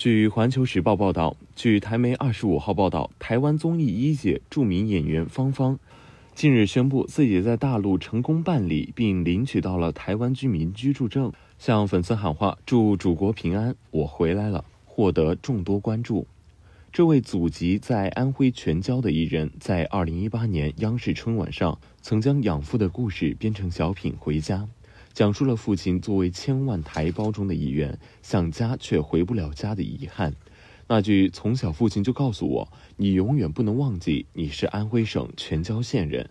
据《环球时报》报道，据台媒二十五号报道，台湾综艺一姐著名演员芳芳近日宣布自己在大陆成功办理并领取到了台湾居民居住证，向粉丝喊话：“祝祖国平安，我回来了！”获得众多关注。这位祖籍在安徽全椒的艺人，在二零一八年央视春晚上，曾将养父的故事编成小品《回家》。讲述了父亲作为千万台胞中的一员，想家却回不了家的遗憾。那句“从小父亲就告诉我，你永远不能忘记你是安徽省全椒县人”，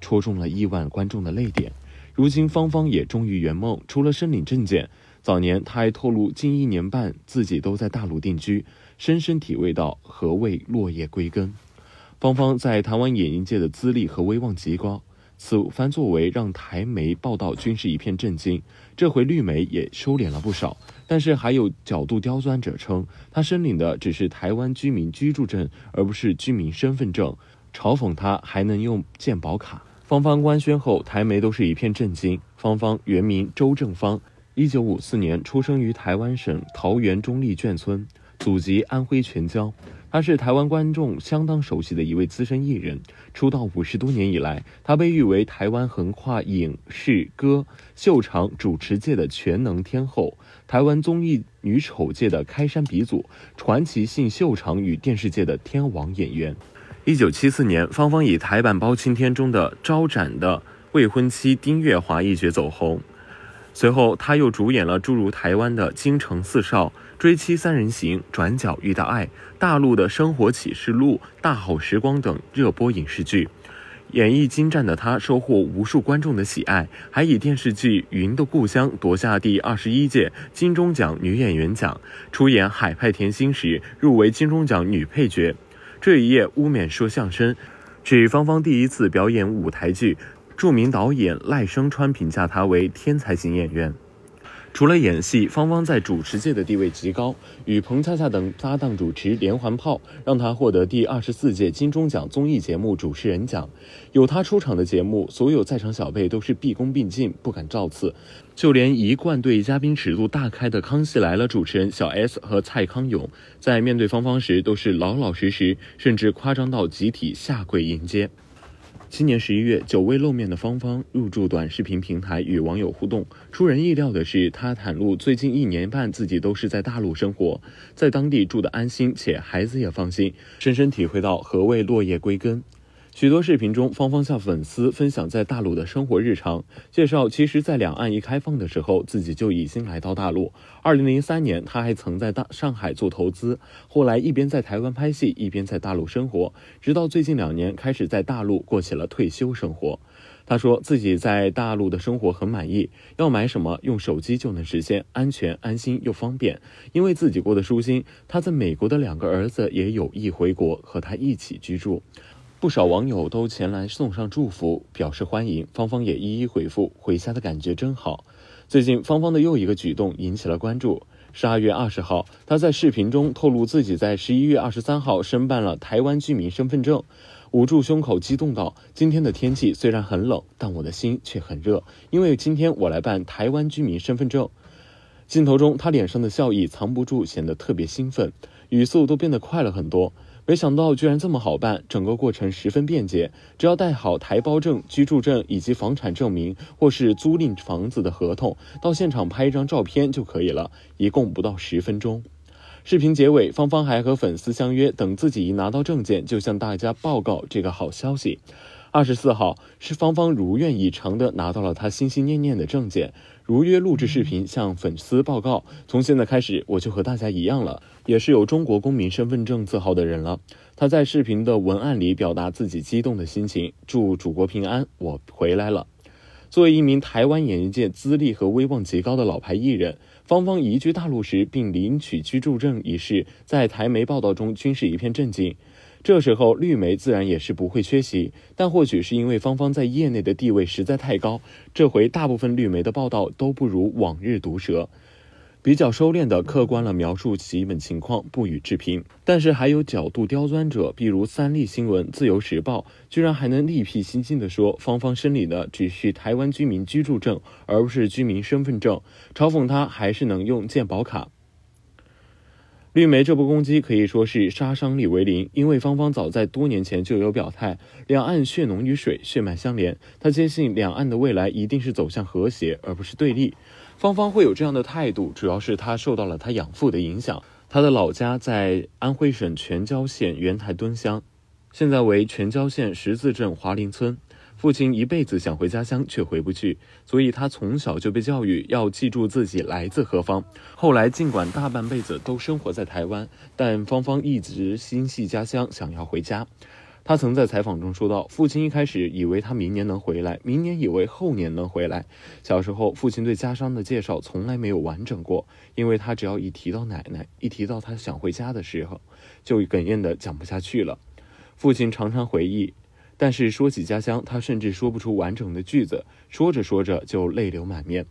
戳中了亿万观众的泪点。如今，芳芳也终于圆梦，除了申领证件，早年她还透露，近一年半自己都在大陆定居，深深体味到何谓落叶归根。芳芳在台湾演艺界的资历和威望极高。此番作为让台媒报道均是一片震惊，这回绿媒也收敛了不少，但是还有角度刁钻者称他申领的只是台湾居民居住证，而不是居民身份证，嘲讽他还能用健保卡。芳芳官宣后，台媒都是一片震惊。芳芳原名周正芳，一九五四年出生于台湾省桃园中立眷村，祖籍安徽全椒。他是台湾观众相当熟悉的一位资深艺人，出道五十多年以来，他被誉为台湾横跨影视歌、秀场、主持界的全能天后，台湾综艺女丑界的开山鼻祖，传奇性秀场与电视界的天王演员。一九七四年，芳芳以台版《包青天》中的招展的未婚妻丁月华一角走红。随后，他又主演了诸如台湾的《京城四少》《追妻三人行》《转角遇到爱》、大陆的生活启示录《大好时光》等热播影视剧，演绎精湛的他收获无数观众的喜爱，还以电视剧《云的故乡》夺下第二十一届金钟奖女演员奖。出演《海派甜心》时，入围金钟奖女配角。这一夜，污蔑说相声，指芳芳第一次表演舞台剧。著名导演赖声川评价她为天才型演员。除了演戏，芳芳在主持界的地位极高，与彭恰恰等搭档主持连环炮，让她获得第二十四届金钟奖综艺节目主持人奖。有她出场的节目，所有在场小辈都是毕恭毕敬，不敢造次。就连一贯对嘉宾尺度大开的《康熙来了》主持人小 S 和蔡康永，在面对芳芳时，都是老老实实，甚至夸张到集体下跪迎接。今年十一月，久未露面的芳芳入驻短视频平台与网友互动。出人意料的是，她袒露最近一年半自己都是在大陆生活，在当地住得安心，且孩子也放心，深深体会到何谓落叶归根。许多视频中，芳芳向粉丝分享在大陆的生活日常，介绍其实，在两岸一开放的时候，自己就已经来到大陆。二零零三年，他还曾在大上海做投资，后来一边在台湾拍戏，一边在大陆生活，直到最近两年开始在大陆过起了退休生活。他说自己在大陆的生活很满意，要买什么用手机就能实现，安全、安心又方便。因为自己过得舒心，他在美国的两个儿子也有意回国和他一起居住。不少网友都前来送上祝福，表示欢迎。芳芳也一一回复：“回家的感觉真好。”最近，芳芳的又一个举动引起了关注。十二月二十号，她在视频中透露自己在十一月二十三号申办了台湾居民身份证，捂住胸口激动道：“今天的天气虽然很冷，但我的心却很热，因为今天我来办台湾居民身份证。”镜头中，她脸上的笑意藏不住，显得特别兴奋，语速都变得快了很多。没想到居然这么好办，整个过程十分便捷，只要带好台胞证、居住证以及房产证明或是租赁房子的合同，到现场拍一张照片就可以了，一共不到十分钟。视频结尾，芳芳还和粉丝相约，等自己一拿到证件，就向大家报告这个好消息。二十四号是芳芳如愿以偿的拿到了她心心念念的证件，如约录制视频向粉丝报告。从现在开始，我就和大家一样了，也是有中国公民身份证字号的人了。她在视频的文案里表达自己激动的心情，祝祖国平安，我回来了。作为一名台湾演艺界资历和威望极高的老牌艺人，芳芳移居大陆时并领取居住证一事，在台媒报道中均是一片震惊。这时候，绿媒自然也是不会缺席，但或许是因为芳芳在业内的地位实在太高，这回大部分绿媒的报道都不如往日毒舌，比较收敛的客观了描述基本情况，不予置评。但是还有角度刁钻者，比如三立新闻、自由时报，居然还能另辟蹊径的说芳芳申领的只是台湾居民居住证，而不是居民身份证，嘲讽她还是能用健保卡。绿媒这波攻击可以说是杀伤力为零，因为芳芳早在多年前就有表态，两岸血浓于水，血脉相连。她坚信两岸的未来一定是走向和谐，而不是对立。芳芳会有这样的态度，主要是她受到了她养父的影响。她的老家在安徽省全椒县元台墩乡，现在为全椒县十字镇华林村。父亲一辈子想回家乡，却回不去，所以他从小就被教育要记住自己来自何方。后来，尽管大半辈子都生活在台湾，但芳芳一直心系家乡，想要回家。他曾在采访中说到：“父亲一开始以为他明年能回来，明年以为后年能回来。小时候，父亲对家乡的介绍从来没有完整过，因为他只要一提到奶奶，一提到他想回家的时候，就哽咽的讲不下去了。”父亲常常回忆。但是说起家乡，他甚至说不出完整的句子，说着说着就泪流满面。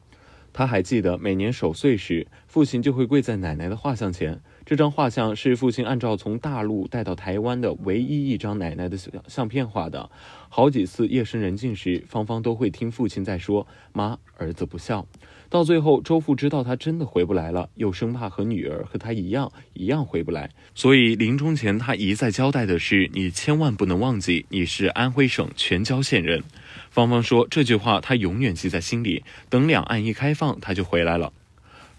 他还记得每年守岁时，父亲就会跪在奶奶的画像前。这张画像是父亲按照从大陆带到台湾的唯一一张奶奶的相片画的。好几次夜深人静时，芳芳都会听父亲在说：“妈，儿子不孝。”到最后，周父知道他真的回不来了，又生怕和女儿和他一样一样回不来，所以临终前他一再交代的是：“你千万不能忘记，你是安徽省全椒县人。”芳芳说这句话她永远记在心里，等两岸一开放，她就回来了。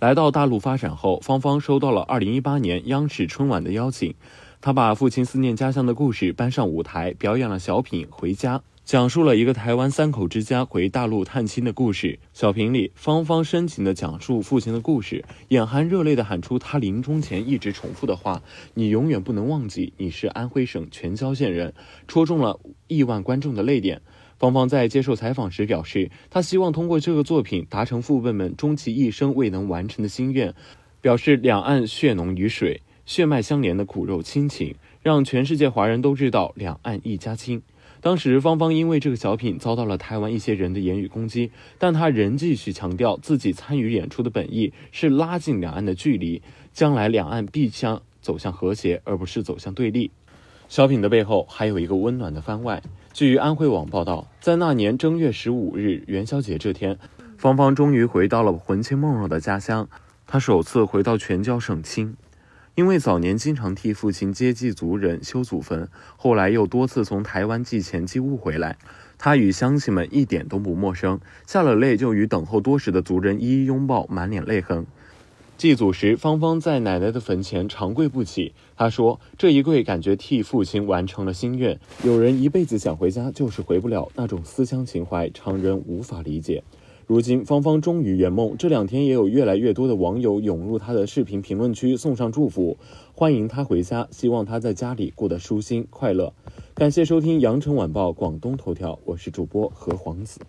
来到大陆发展后，芳芳收到了2018年央视春晚的邀请，她把父亲思念家乡的故事搬上舞台，表演了小品《回家》，讲述了一个台湾三口之家回大陆探亲的故事。小品里，芳芳深情地讲述父亲的故事，眼含热泪地喊出他临终前一直重复的话：“你永远不能忘记，你是安徽省全椒县人”，戳中了亿万观众的泪点。芳芳在接受采访时表示，她希望通过这个作品达成父辈们终其一生未能完成的心愿，表示两岸血浓于水、血脉相连的骨肉亲情，让全世界华人都知道两岸一家亲。当时，芳芳因为这个小品遭到了台湾一些人的言语攻击，但她仍继续强调自己参与演出的本意是拉近两岸的距离，将来两岸必将走向和谐，而不是走向对立。小品的背后还有一个温暖的番外。据安徽网报道，在那年正月十五日元宵节这天，芳芳终于回到了魂牵梦绕的家乡。她首次回到全椒省亲，因为早年经常替父亲接济族人、修祖坟，后来又多次从台湾寄钱寄物回来，他与乡亲们一点都不陌生。下了泪就与等候多时的族人一一拥抱，满脸泪痕。祭祖时，芳芳在奶奶的坟前长跪不起。她说：“这一跪，感觉替父亲完成了心愿。有人一辈子想回家，就是回不了，那种思乡情怀，常人无法理解。”如今，芳芳终于圆梦。这两天，也有越来越多的网友涌入她的视频评论区，送上祝福，欢迎她回家，希望她在家里过得舒心快乐。感谢收听羊城晚报广东头条，我是主播何黄子。